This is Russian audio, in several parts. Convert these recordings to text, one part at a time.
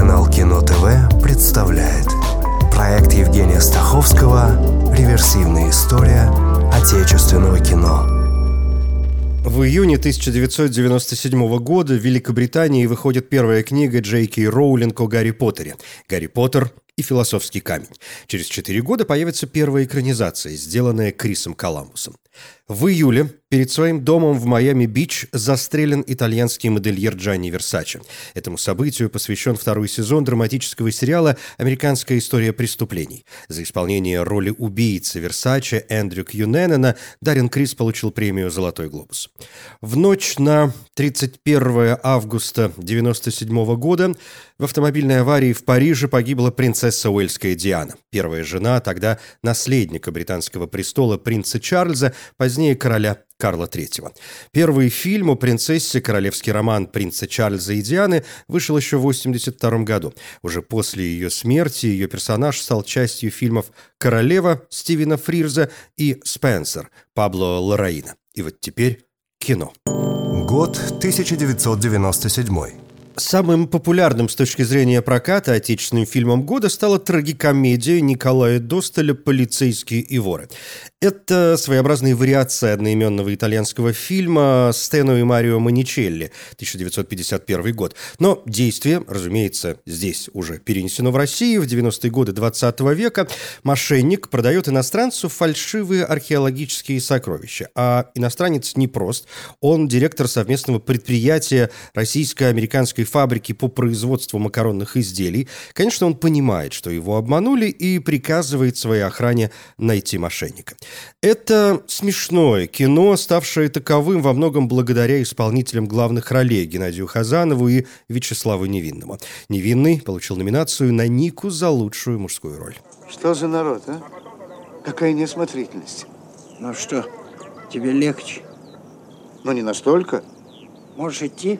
Телеканал Кино ТВ представляет Проект Евгения Стаховского «Реверсивная история отечественного кино» В июне 1997 года в Великобритании выходит первая книга Джей Кей Роулинг о Гарри Поттере. «Гарри Поттер и философский камень». Через четыре года появится первая экранизация, сделанная Крисом Коламбусом. В июле перед своим домом в Майами-Бич застрелен итальянский модельер Джанни Версаче. Этому событию посвящен второй сезон драматического сериала «Американская история преступлений». За исполнение роли убийцы Версаче Эндрю Кьюненена Дарин Крис получил премию «Золотой глобус». В ночь на 31 августа 1997 года в автомобильной аварии в Париже погибла принцесса Уэльская Диана, первая жена тогда наследника британского престола принца Чарльза, позднее короля Карла III. Первый фильм о принцессе, королевский роман принца Чарльза и Дианы, вышел еще в 1982 году. Уже после ее смерти ее персонаж стал частью фильмов «Королева» Стивена Фрирза и «Спенсер» Пабло Лораина. И вот теперь кино. Год 1997 Самым популярным с точки зрения проката отечественным фильмом года стала трагикомедия Николая Досталя «Полицейские и воры». Это своеобразная вариация одноименного итальянского фильма «Стену и Марио Маничелли» 1951 год. Но действие, разумеется, здесь уже перенесено в Россию. В 90-е годы 20 века мошенник продает иностранцу фальшивые археологические сокровища. А иностранец не прост. Он директор совместного предприятия российско-американской фабрики по производству макаронных изделий. Конечно, он понимает, что его обманули и приказывает своей охране найти мошенника. Это смешное кино, ставшее таковым во многом благодаря исполнителям главных ролей Геннадию Хазанову и Вячеславу Невинному. Невинный получил номинацию на Нику за лучшую мужскую роль. Что за народ, а? Какая неосмотрительность. Ну что, тебе легче? Ну, не настолько. Можешь идти?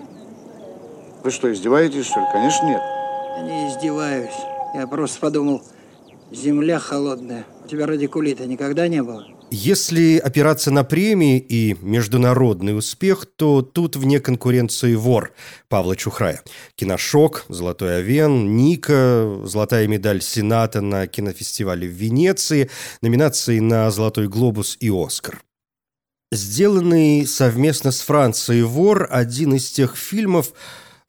Вы что, издеваетесь, что ли? Конечно, нет. Я не издеваюсь. Я просто подумал, земля холодная. Тебя радикулита никогда не было? Если опираться на премии и международный успех, то тут вне конкуренции вор Павла Чухрая. Киношок, Золотой Овен, Ника, золотая медаль Сената на кинофестивале в Венеции, номинации на Золотой глобус и Оскар. Сделанный совместно с Францией «Вор» один из тех фильмов,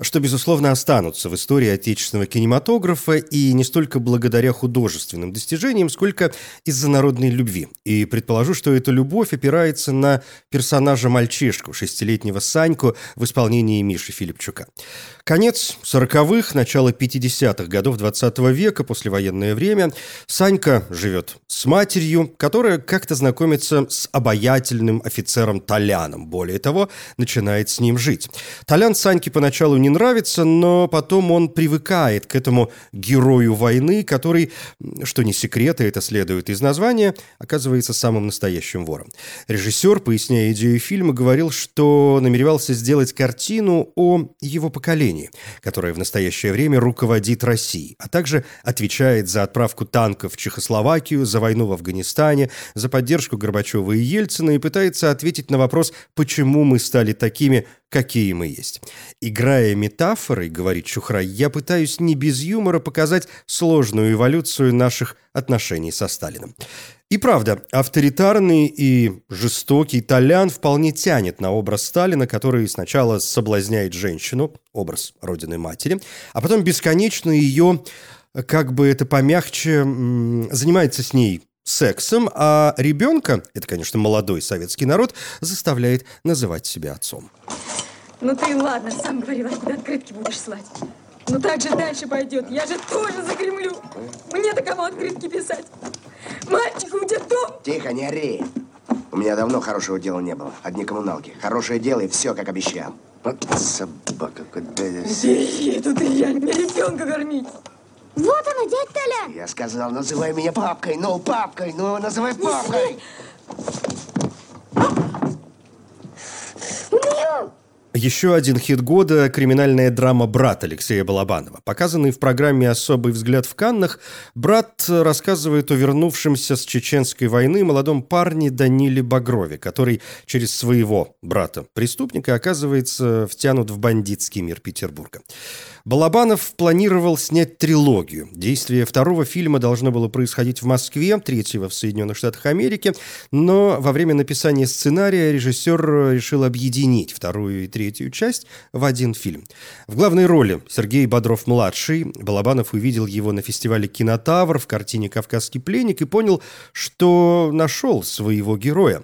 что, безусловно, останутся в истории отечественного кинематографа и не столько благодаря художественным достижениям, сколько из-за народной любви. И предположу, что эта любовь опирается на персонажа мальчишку, шестилетнего Саньку в исполнении Миши Филипчука. Конец 40-х, начало 50-х годов 20 -го века, послевоенное время. Санька живет с матерью, которая как-то знакомится с обаятельным офицером Толяном. Более того, начинает с ним жить. Толян Саньке поначалу не нравится, но потом он привыкает к этому герою войны, который, что не секрет, и это следует из названия, оказывается самым настоящим вором. Режиссер, поясняя идею фильма, говорил, что намеревался сделать картину о его поколении, которое в настоящее время руководит Россией, а также отвечает за отправку танков в Чехословакию, за войну в Афганистане, за поддержку Горбачева и Ельцина и пытается ответить на вопрос, почему мы стали такими, какие мы есть. Играя метафорой, говорит Чухрай, я пытаюсь не без юмора показать сложную эволюцию наших отношений со Сталиным. И правда, авторитарный и жестокий Толян вполне тянет на образ Сталина, который сначала соблазняет женщину, образ родины матери, а потом бесконечно ее, как бы это помягче, занимается с ней сексом, а ребенка, это, конечно, молодой советский народ, заставляет называть себя отцом. Ну ты ладно, сам говорил, откуда открытки будешь слать. Ну так же дальше пойдет. Я же тоже загремлю. Мне-то кому открытки писать? Мальчик, у тебя дом. Тихо, не ори. У меня давно хорошего дела не было. Одни коммуналки. Хорошее дело и все, как обещал. Вот собака, куда я... Бери эту дрянь, мне ребенка кормить. Вот она, дядь Толян. Я сказал, называй меня папкой. Ну, папкой, ну, называй папкой. У нее Еще один хит года – криминальная драма «Брат» Алексея Балабанова. Показанный в программе «Особый взгляд в Каннах», «Брат» рассказывает о вернувшемся с чеченской войны молодом парне Даниле Багрове, который через своего брата-преступника оказывается втянут в бандитский мир Петербурга. Балабанов планировал снять трилогию. Действие второго фильма должно было происходить в Москве, третьего в Соединенных Штатах Америки, но во время написания сценария режиссер решил объединить вторую и третью часть в один фильм. В главной роли Сергей Бодров-младший. Балабанов увидел его на фестивале «Кинотавр» в картине «Кавказский пленник» и понял, что нашел своего героя.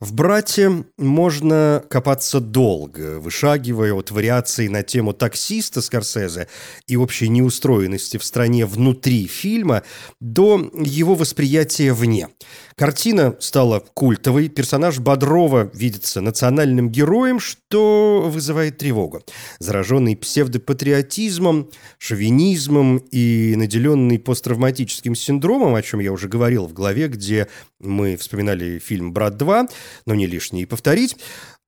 В «Брате» можно копаться долго, вышагивая от вариаций на тему таксиста Скорсезе и общей неустроенности в стране внутри фильма до его восприятия вне. Картина стала культовой, персонаж Бодрова видится национальным героем, что вызывает тревогу. Зараженный псевдопатриотизмом, шовинизмом и наделенный посттравматическим синдромом, о чем я уже говорил в главе, где мы вспоминали фильм «Брат 2», но не лишнее и повторить,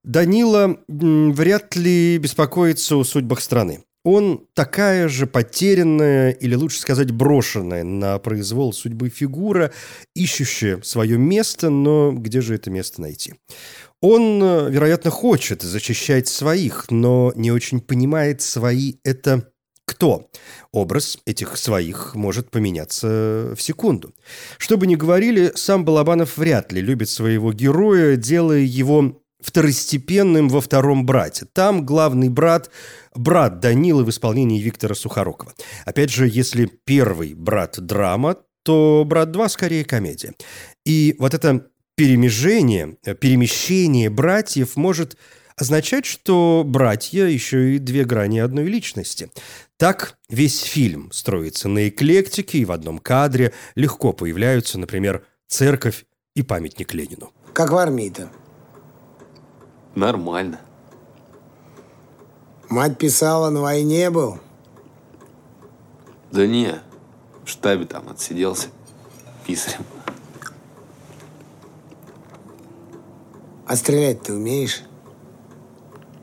Данила вряд ли беспокоится о судьбах страны. Он такая же потерянная, или лучше сказать, брошенная на произвол судьбы фигура, ищущая свое место, но где же это место найти? Он, вероятно, хочет защищать своих, но не очень понимает, свои это кто. Образ этих своих может поменяться в секунду. Что бы ни говорили, сам Балабанов вряд ли любит своего героя, делая его второстепенным во втором брате. Там главный брат – брат Данилы в исполнении Виктора Сухорукова. Опять же, если первый брат – драма, то брат 2 скорее комедия. И вот это перемежение, перемещение братьев может означать, что братья еще и две грани одной личности. Так весь фильм строится на эклектике, и в одном кадре легко появляются, например, церковь и памятник Ленину. Как в армии-то? Нормально. Мать писала, на войне был? Да не, в штабе там отсиделся писарем. А стрелять ты умеешь?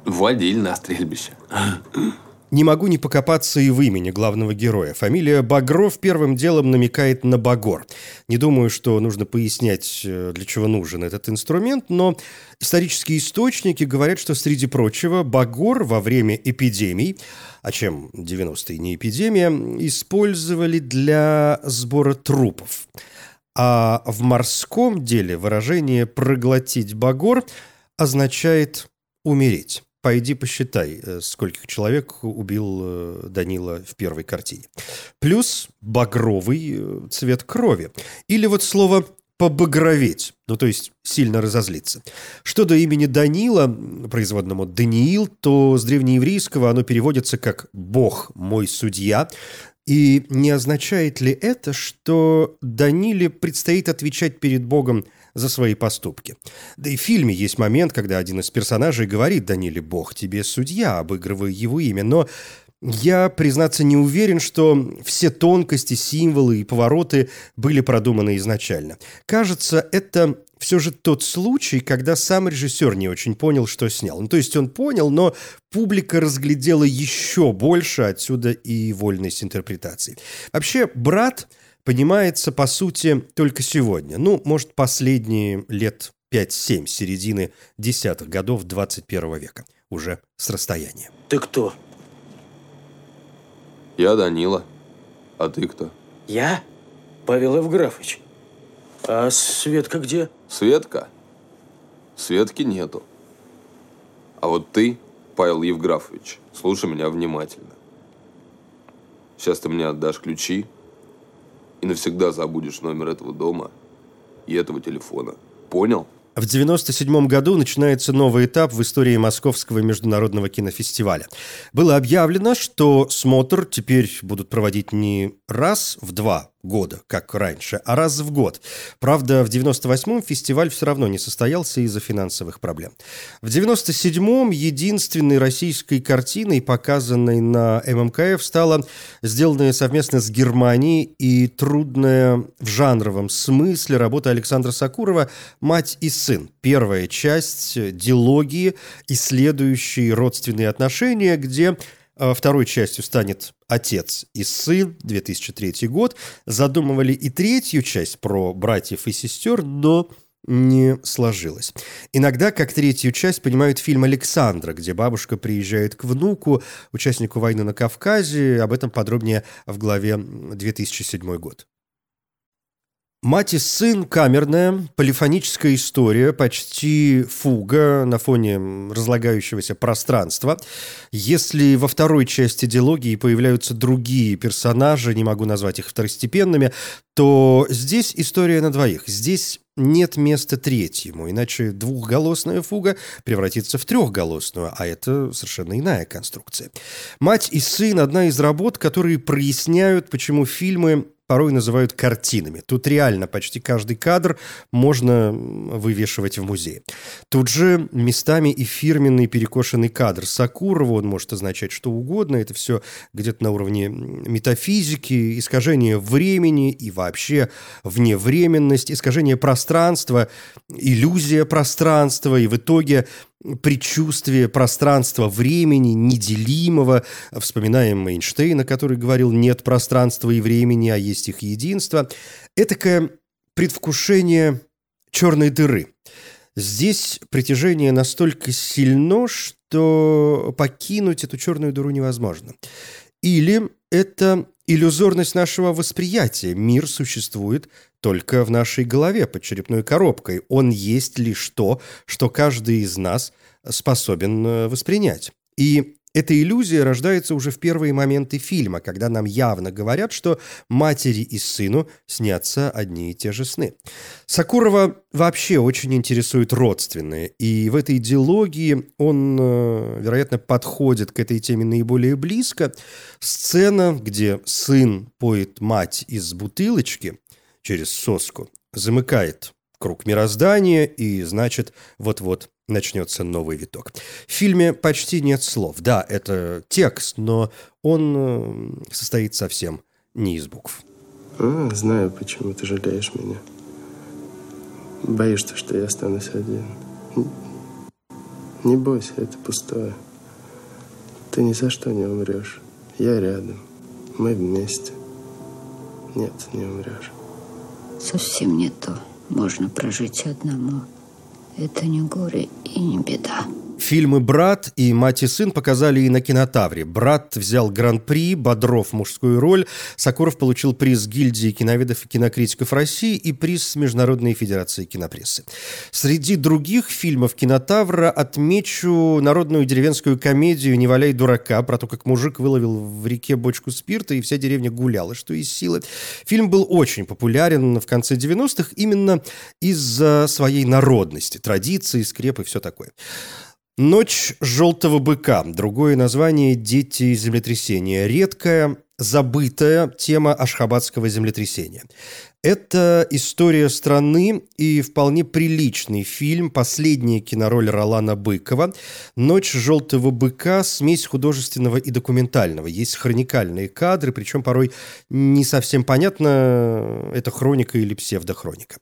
Водили на стрельбище. Не могу не покопаться и в имени главного героя. Фамилия Багров первым делом намекает на Багор. Не думаю, что нужно пояснять, э, для чего нужен этот инструмент, но исторические источники говорят, что, среди прочего, Багор во время эпидемий, а чем 90-е не эпидемия, использовали для сбора трупов. А в морском деле выражение «проглотить Багор» означает «умереть». Пойди посчитай, э, скольких человек убил э, Данила в первой картине. Плюс багровый э, цвет крови. Или вот слово побагроветь, ну то есть сильно разозлиться. Что до имени Данила, производному Даниил, то с древнееврейского оно переводится как «Бог мой судья», и не означает ли это, что Даниле предстоит отвечать перед Богом за свои поступки. Да и в фильме есть момент, когда один из персонажей говорит Даниле «Бог тебе судья», обыгрывая его имя, но я, признаться, не уверен, что все тонкости, символы и повороты были продуманы изначально. Кажется, это все же тот случай, когда сам режиссер не очень понял, что снял. Ну, то есть он понял, но публика разглядела еще больше, отсюда и вольность интерпретации. Вообще, «Брат» понимается, по сути, только сегодня. Ну, может, последние лет 5-7, середины десятых годов 21 века. Уже с расстояния. Ты кто? Я Данила. А ты кто? Я? Павел Евграфович. А Светка где? Светка? Светки нету. А вот ты, Павел Евграфович, слушай меня внимательно. Сейчас ты мне отдашь ключи, и навсегда забудешь номер этого дома и этого телефона. Понял? В 1997 году начинается новый этап в истории Московского международного кинофестиваля. Было объявлено, что смотр теперь будут проводить не раз в два года, как раньше, а раз в год. Правда, в 98-м фестиваль все равно не состоялся из-за финансовых проблем. В 97-м единственной российской картиной, показанной на ММКФ, стала сделанная совместно с Германией и трудная в жанровом смысле работа Александра Сакурова «Мать и сын». Первая часть дилогии, исследующей родственные отношения, где Второй частью станет «Отец и сын», 2003 год. Задумывали и третью часть про братьев и сестер, но не сложилось. Иногда, как третью часть, понимают фильм «Александра», где бабушка приезжает к внуку, участнику войны на Кавказе. Об этом подробнее в главе 2007 год. Мать и сын – камерная, полифоническая история, почти фуга на фоне разлагающегося пространства. Если во второй части диалогии появляются другие персонажи, не могу назвать их второстепенными, то здесь история на двоих. Здесь нет места третьему, иначе двухголосная фуга превратится в трехголосную, а это совершенно иная конструкция. «Мать и сын» – одна из работ, которые проясняют, почему фильмы порой называют картинами. Тут реально почти каждый кадр можно вывешивать в музее. Тут же местами и фирменный перекошенный кадр. Сакурова, он может означать что угодно, это все где-то на уровне метафизики, искажение времени и вообще вневременность, искажение пространства, иллюзия пространства, и в итоге предчувствие пространства времени, неделимого. Вспоминаем Эйнштейна, который говорил «нет пространства и времени, а есть их единство». Этакое предвкушение черной дыры. Здесь притяжение настолько сильно, что покинуть эту черную дыру невозможно. Или это иллюзорность нашего восприятия. Мир существует только в нашей голове под черепной коробкой. Он есть лишь то, что каждый из нас способен э, воспринять. И эта иллюзия рождается уже в первые моменты фильма, когда нам явно говорят, что матери и сыну снятся одни и те же сны. Сакурова вообще очень интересует родственные, и в этой диалогии он, э, вероятно, подходит к этой теме наиболее близко. Сцена, где сын поет мать из бутылочки через соску, замыкает круг мироздания, и, значит, вот-вот начнется новый виток. В фильме почти нет слов. Да, это текст, но он э, состоит совсем не из букв. А, знаю, почему ты жалеешь меня. Боишься, что я останусь один. Не бойся, это пустое. Ты ни за что не умрешь. Я рядом. Мы вместе. Нет, не умрешь. Совсем не то. Можно прожить одному. Это не горе и не беда. Фильмы «Брат» и «Мать и сын» показали и на кинотавре. «Брат» взял гран-при, Бодров – мужскую роль, Сокуров получил приз гильдии киноведов и кинокритиков России и приз Международной Федерации кинопрессы. Среди других фильмов кинотавра отмечу народную деревенскую комедию «Не валяй дурака» про то, как мужик выловил в реке бочку спирта, и вся деревня гуляла, что из силы. Фильм был очень популярен в конце 90-х именно из-за своей народности, традиции, скреп и все такое. Ночь желтого быка. Другое название «Дети землетрясения». Редкая, забытая тема ашхабадского землетрясения. Это история страны и вполне приличный фильм, последняя кинороль Ролана Быкова. «Ночь желтого быка» – смесь художественного и документального. Есть хроникальные кадры, причем порой не совсем понятно, это хроника или псевдохроника.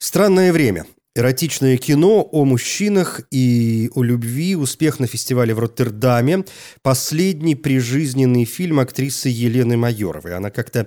Странное время. Эротичное кино о мужчинах и о любви. Успех на фестивале в Роттердаме. Последний прижизненный фильм актрисы Елены Майоровой. Она как-то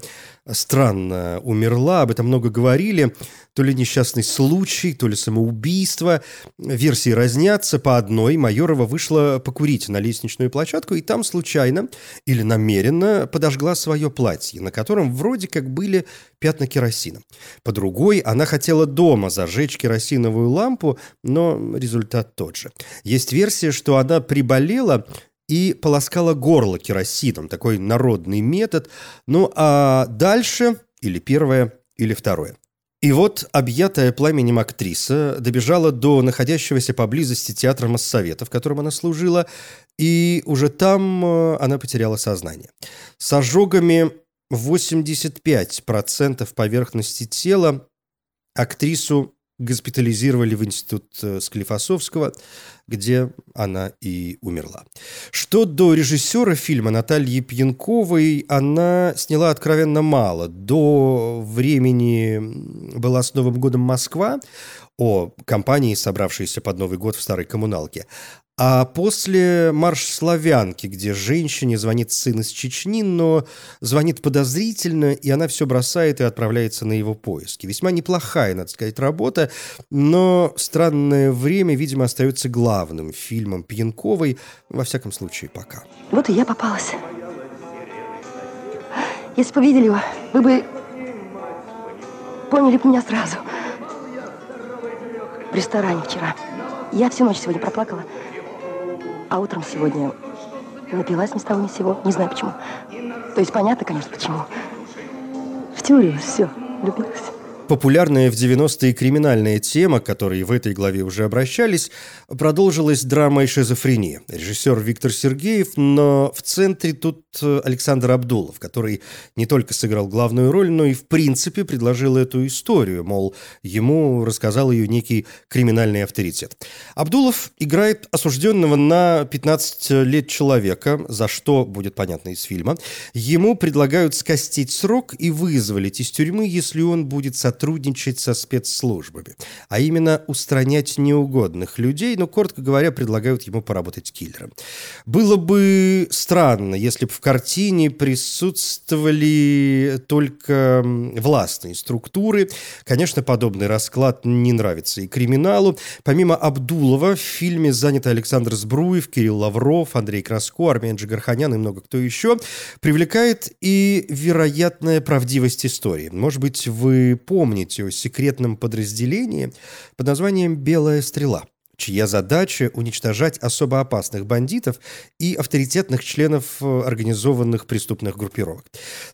странно умерла, об этом много говорили. То ли несчастный случай, то ли самоубийство. Версии разнятся. По одной Майорова вышла покурить на лестничную площадку, и там случайно или намеренно подожгла свое платье, на котором вроде как были пятна керосина. По другой она хотела дома зажечь керосиновую лампу, но результат тот же. Есть версия, что она приболела и полоскала горло керосином. Такой народный метод. Ну а дальше или первое, или второе. И вот объятая пламенем актриса добежала до находящегося поблизости театра Моссовета, в котором она служила, и уже там э, она потеряла сознание. С ожогами 85% поверхности тела актрису госпитализировали в институт э, Склифосовского, где она и умерла. Что до режиссера фильма Натальи Пьянковой, она сняла откровенно мало. До времени была с Новым годом Москва о компании, собравшейся под Новый год в старой коммуналке. А после «Марш славянки», где женщине звонит сын из Чечни, но звонит подозрительно, и она все бросает и отправляется на его поиски. Весьма неплохая, надо сказать, работа, но «Странное время», видимо, остается главным фильмом Пьянковой, во всяком случае, пока. Вот и я попалась. Если бы видели его, вы бы поняли бы меня сразу. В ресторане вчера. Я всю ночь сегодня проплакала. А утром сегодня напилась ни с того ни с сего. Не знаю почему. То есть понятно, конечно, почему. В теории все, влюбилась. Популярная в 90-е криминальная тема, к которой в этой главе уже обращались, продолжилась драмой «Шизофрения». Режиссер Виктор Сергеев, но в центре тут э, Александр Абдулов, который не только сыграл главную роль, но и в принципе предложил эту историю, мол, ему рассказал ее некий криминальный авторитет. Абдулов играет осужденного на 15 лет человека, за что, будет понятно из фильма. Ему предлагают скостить срок и вызволить из тюрьмы, если он будет сотрудничать сотрудничать со спецслужбами, а именно устранять неугодных людей, но, коротко говоря, предлагают ему поработать киллером. Было бы странно, если бы в картине присутствовали только властные структуры. Конечно, подобный расклад не нравится и криминалу. Помимо Абдулова в фильме заняты Александр Сбруев, Кирилл Лавров, Андрей Краско, Армен Джигарханян и много кто еще. Привлекает и вероятная правдивость истории. Может быть, вы помните, помните о секретном подразделении под названием «Белая стрела», чья задача уничтожать особо опасных бандитов и авторитетных членов э, организованных преступных группировок.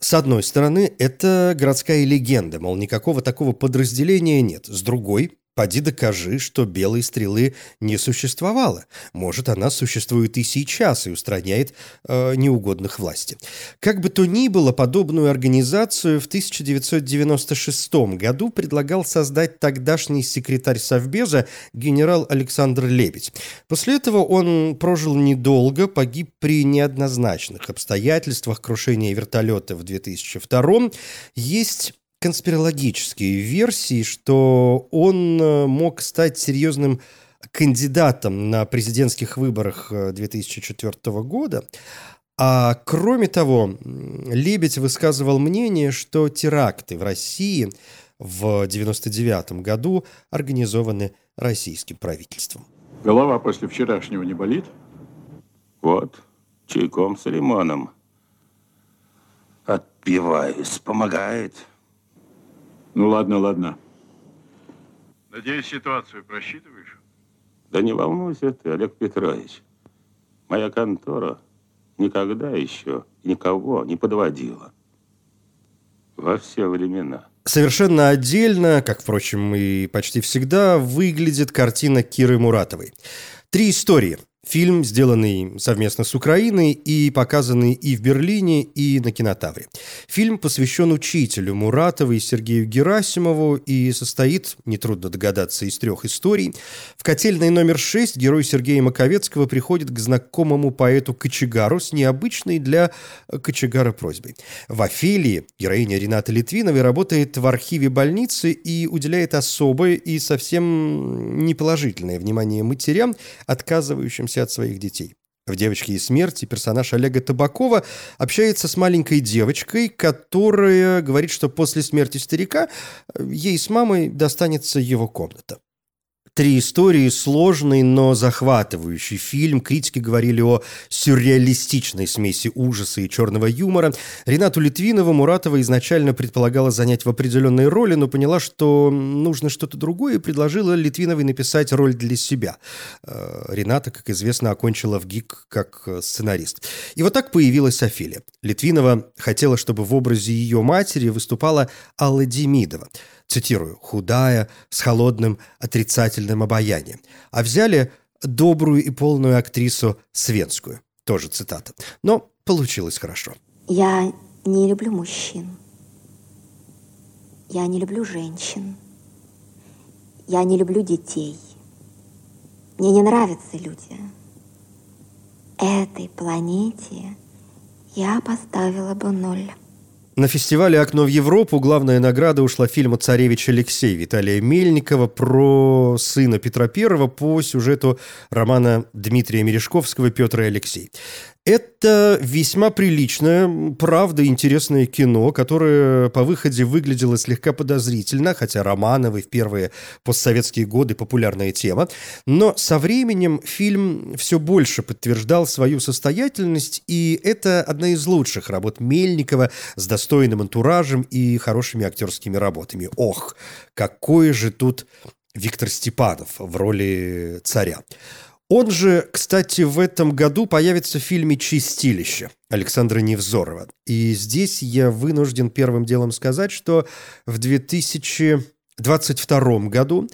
С одной стороны, это городская легенда, мол, никакого такого подразделения нет. С другой, Поди докажи, что белой стрелы не существовало. Может, она существует и сейчас и устраняет э, неугодных власти. Как бы то ни было, подобную организацию в 1996 году предлагал создать тогдашний секретарь Совбеза генерал Александр Лебедь. После этого он прожил недолго, погиб при неоднозначных обстоятельствах крушения вертолета в 2002 Есть конспирологические версии, что он э, мог стать серьезным кандидатом на президентских выборах 2004 э, года. А кроме того, Лебедь высказывал мнение, что теракты в России в 1999 году организованы российским правительством. Голова после вчерашнего не болит? Вот, чайком с лимоном. Отпиваюсь, помогает. Ну ладно, ладно. Надеюсь, ситуацию просчитываешь? Да не волнуйся ты, Олег Петрович. Моя контора никогда еще никого не подводила. Во все времена. Совершенно отдельно, как, впрочем, и почти всегда, выглядит картина Киры Муратовой. Три истории – Фильм, сделанный совместно с Украиной и показанный и в Берлине, и на кинотавре. Фильм посвящен учителю Муратовой Сергею Герасимову и состоит, нетрудно догадаться, из трех историй. В «Котельной номер шесть» герой Сергея Маковецкого приходит к знакомому поэту Кочегару с необычной для Кочегара просьбой. В «Офелии» героиня Рената Литвиновой работает в архиве больницы и уделяет особое и совсем неположительное внимание матерям, отказывающимся от своих детей. В «Девочке и смерти» персонаж Олега Табакова общается с маленькой девочкой, которая говорит, что после смерти старика ей с мамой достанется его комната. Три истории, сложный, но захватывающий фильм. Критики говорили о сюрреалистичной смеси ужаса и черного юмора. Ренату Литвинову Муратова изначально предполагала занять в определенной роли, но поняла, что нужно что-то другое, и предложила Литвиновой написать роль для себя. Э, Рената, как известно, окончила в ГИК как сценарист. И вот так появилась Офелия. Литвинова хотела, чтобы в образе ее матери выступала Алла Демидова – цитирую, «худая, с холодным отрицательным обаянием», а взяли добрую и полную актрису Свенскую, тоже цитата. Но получилось хорошо. Я не люблю мужчин. Я не люблю женщин. Я не люблю детей. Мне не нравятся люди. Этой планете я поставила бы ноль. На фестивале «Окно в Европу» главная награда ушла фильму «Царевич Алексей» Виталия Мельникова про сына Петра Первого по сюжету романа Дмитрия Мережковского «Петр и Алексей». Это весьма приличное, правда, интересное кино, которое по выходе выглядело слегка подозрительно, хотя Романовы в первые постсоветские годы популярная тема. Но со временем фильм все больше подтверждал свою состоятельность, и это одна из лучших работ Мельникова с достойным антуражем и хорошими актерскими работами. Ох, какой же тут Виктор Степанов в роли царя. Он же, кстати, в этом году появится в фильме «Чистилище» Александра Невзорова. И здесь я вынужден первым делом сказать, что в 2022 году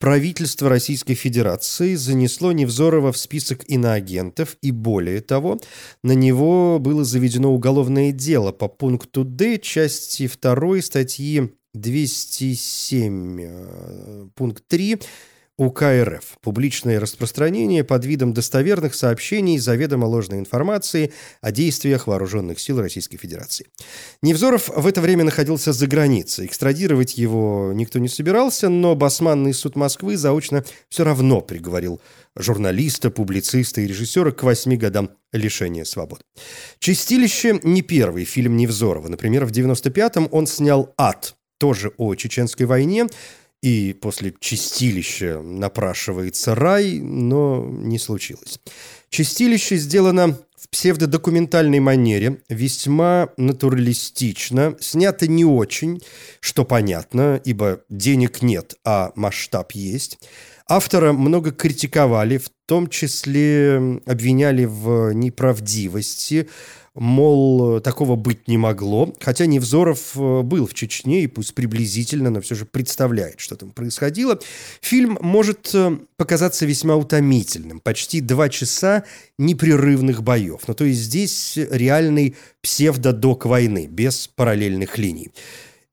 правительство Российской Федерации занесло Невзорова в список иноагентов, и более того, на него было заведено уголовное дело по пункту «Д» части 2 статьи 207, э, пункт 3 УК РФ. Публичное распространение под видом достоверных сообщений заведомо ложной информации о действиях вооруженных сил Российской Федерации. Невзоров в это время находился за границей. Экстрадировать его никто не собирался, но Басманный суд Москвы заочно все равно приговорил журналиста, публициста и режиссера к восьми годам лишения свободы. «Чистилище» не первый фильм Невзорова. Например, в 95-м он снял «Ад», тоже о чеченской войне, и после чистилища напрашивается рай, но не случилось. Чистилище сделано в псевдодокументальной манере, весьма натуралистично, снято не очень, что понятно, ибо денег нет, а масштаб есть. Автора много критиковали, в том числе обвиняли в неправдивости, мол, такого быть не могло. Хотя Невзоров э, был в Чечне и пусть приблизительно, но все же представляет, что там происходило. Фильм может э, показаться весьма утомительным. Почти два часа непрерывных боев. Ну, то есть здесь реальный псевдодок войны, без параллельных линий.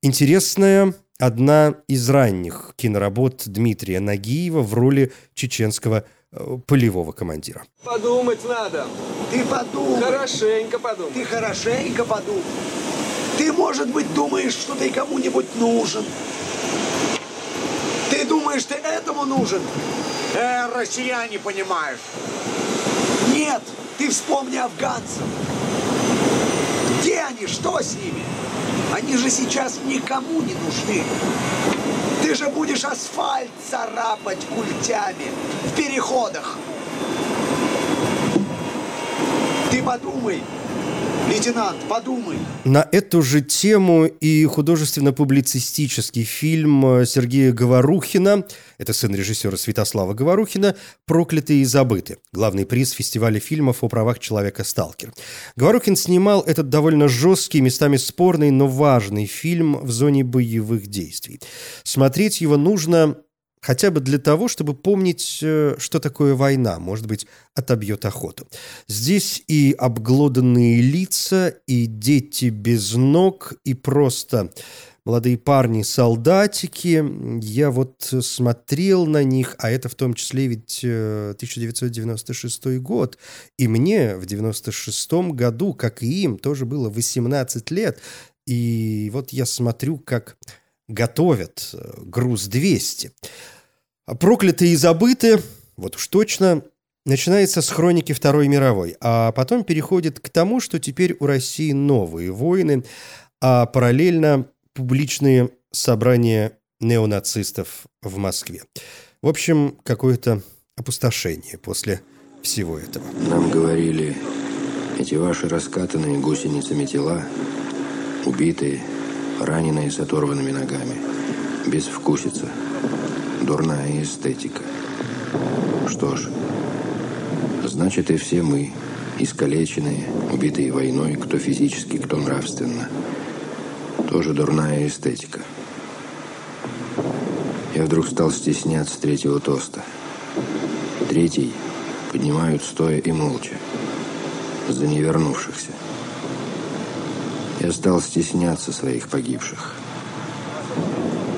Интересная одна из ранних киноработ Дмитрия Нагиева в роли чеченского полевого командира. Подумать надо. Ты подумай. Хорошенько подумай. Ты хорошенько подумай. Ты, может быть, думаешь, что ты кому-нибудь нужен. Ты думаешь, ты этому нужен? Э, россияне понимаешь. Нет, ты вспомни афганцев. Где они? Что с ними? Они же сейчас никому не нужны. Ты же будешь асфальт царапать культями в переходах. Ты подумай, Лейтенант, подумай. На эту же тему и художественно-публицистический фильм Сергея Говорухина, это сын режиссера Святослава Говорухина, «Проклятые и забыты», главный приз фестиваля фильмов о правах человека «Сталкер». Говорухин снимал этот довольно жесткий, местами спорный, но важный фильм в зоне боевых действий. Смотреть его нужно Хотя бы для того, чтобы помнить, э, что такое война, может быть, отобьет охоту. Здесь и обглоданные лица, и дети без ног, и просто молодые парни, солдатики. Я вот смотрел на них, а это в том числе ведь э, 1996 год. И мне в 96 году, как и им, тоже было 18 лет. И вот я смотрю, как готовят э, груз 200. А «Проклятые и забыты», вот уж точно, начинается с хроники Второй мировой, а потом переходит к тому, что теперь у России новые войны, а параллельно публичные собрания неонацистов в Москве. В общем, какое-то опустошение после всего этого. Нам говорили, эти ваши раскатанные гусеницами тела, убитые, раненые с оторванными ногами, безвкусица дурная эстетика. Что ж, значит и все мы, искалеченные, убитые войной, кто физически, кто нравственно, тоже дурная эстетика. Я вдруг стал стесняться третьего тоста. Третий поднимают стоя и молча, за невернувшихся. Я стал стесняться своих погибших.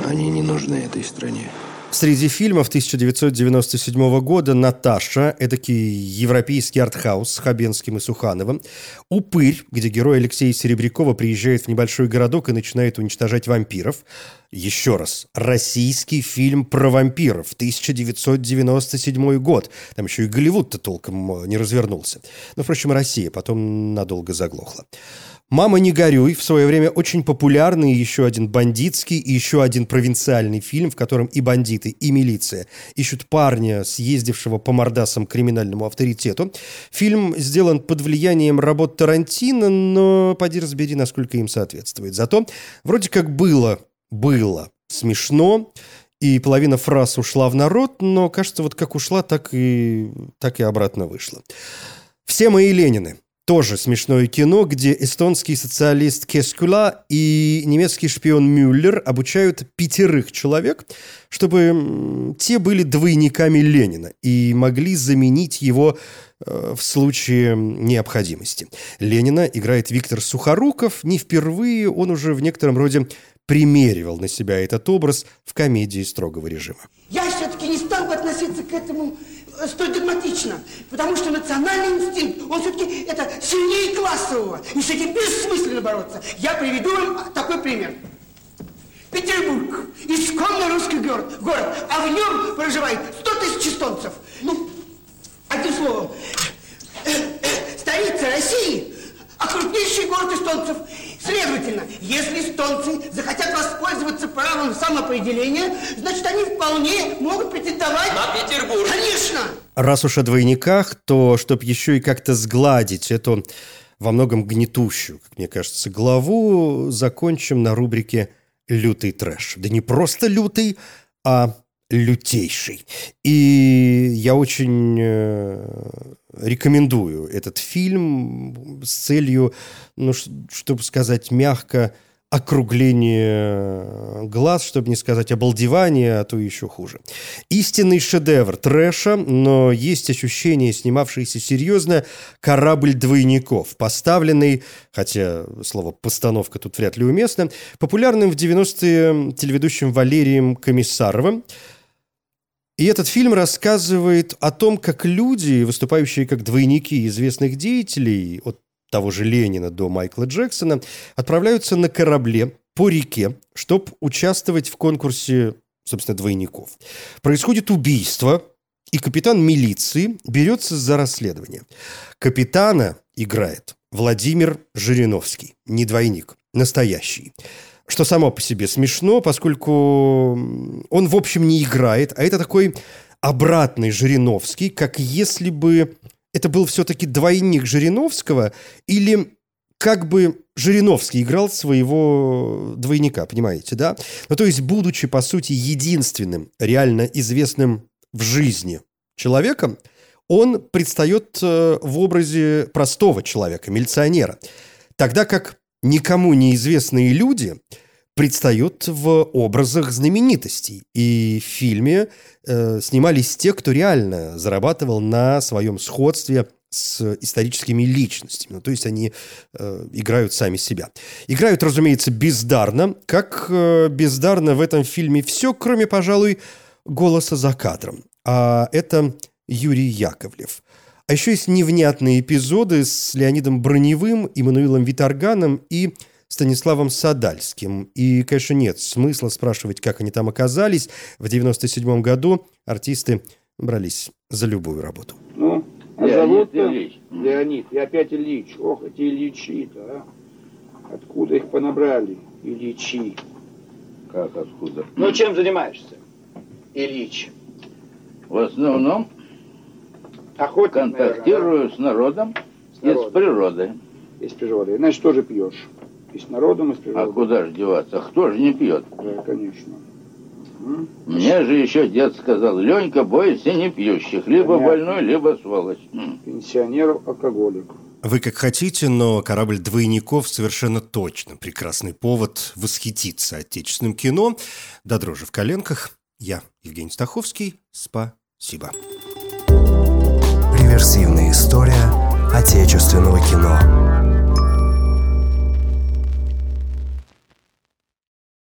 Они не нужны этой стране. Среди фильмов 1997 года «Наташа» — эдакий европейский артхаус с Хабенским и Сухановым. «Упырь», где герой Алексея Серебрякова приезжает в небольшой городок и начинает уничтожать вампиров. Еще раз, российский фильм про вампиров, 1997 год. Там еще и Голливуд-то толком э, не развернулся. Но, впрочем, Россия потом надолго заглохла. «Мама, не горюй» в свое время очень популярный еще один бандитский и еще один провинциальный фильм, в котором и бандиты, и милиция ищут парня, съездившего по мордасам криминальному авторитету. Фильм сделан под влиянием работ Тарантино, но поди разбери, насколько им соответствует. Зато вроде как было, было смешно, и половина фраз ушла в народ, но, кажется, вот как ушла, так и, так и обратно вышла. Все мои Ленины – тоже смешное кино, где эстонский социалист Кескула и немецкий шпион Мюллер обучают пятерых человек, чтобы те были двойниками Ленина и могли заменить его э, в случае необходимости. Ленина играет Виктор Сухоруков. Не впервые он уже в некотором роде примеривал на себя этот образ в комедии строгого режима. Я все-таки не стал бы относиться к этому э, столь догматично, потому что национальный инстинкт, он все-таки это сильнее классового, и с этим бессмысленно бороться. Я приведу вам такой пример. Петербург, исконно русский город, город, а в нем проживает 100 тысяч эстонцев. Ну, одним словом, э, столица России, а крупнейший город эстонцев – Следовательно, если эстонцы захотят воспользоваться правом самоопределения, значит, они вполне могут претендовать... На Петербург. Конечно. Раз уж о двойниках, то, чтобы еще и как-то сгладить эту во многом гнетущую, как мне кажется, главу, закончим на рубрике «Лютый трэш». Да не просто лютый, а лютейший. И я очень э, рекомендую этот фильм с целью, ну, чтобы сказать мягко, округление глаз, чтобы не сказать обалдевание, а то еще хуже. Истинный шедевр трэша, но есть ощущение, снимавшийся серьезно, корабль двойников, поставленный, хотя слово «постановка» тут вряд ли уместно, популярным в 90-е телеведущим Валерием Комиссаровым, и этот фильм рассказывает о том, как люди, выступающие как двойники известных деятелей, от того же Ленина до Майкла Джексона, отправляются на корабле по реке, чтобы участвовать в конкурсе, собственно, двойников. Происходит убийство, и капитан милиции берется за расследование. Капитана играет Владимир Жириновский, не двойник, настоящий что само по себе смешно, поскольку он, в общем, не играет, а это такой обратный Жириновский, как если бы это был все-таки двойник Жириновского или как бы Жириновский играл своего двойника, понимаете, да? Ну, то есть, будучи, по сути, единственным реально известным в жизни человеком, он предстает э, в образе простого человека, милиционера. Тогда как никому неизвестные люди предстают в образах знаменитостей. И в фильме э, снимались те, кто реально зарабатывал на своем сходстве с историческими личностями. Ну, то есть они э, играют сами себя. Играют, разумеется, бездарно, как э, бездарно в этом фильме все, кроме, пожалуй, голоса за кадром. А это Юрий Яковлев. А еще есть невнятные эпизоды с Леонидом Броневым, Иммануилом Виторганом и Станиславом Садальским. И, конечно, нет смысла спрашивать, как они там оказались. В 97 году артисты брались за любую работу. Ну, а зовут Ильич. Леонид. И опять Ильич. Ох, эти Ильичи-то, а. Откуда их понабрали? Ильичи. Как откуда? Ну, чем занимаешься, Ильич? В основном Охотник, контактирую наверное, с народом С и с природой. Из природы. Значит, тоже пьешь. И с народом, и с природой. А куда же деваться? Кто же не пьет? Да, конечно. Мне же еще дед сказал, Ленька, бойся не пьющих, либо Понятно. больной, либо сволочь. М. Пенсионеров, алкоголик. Вы как хотите, но корабль двойников совершенно точно прекрасный повод восхититься отечественным кино. До дрожи в коленках. Я, Евгений Стаховский. Спасибо. Реверсивная история отечественного кино.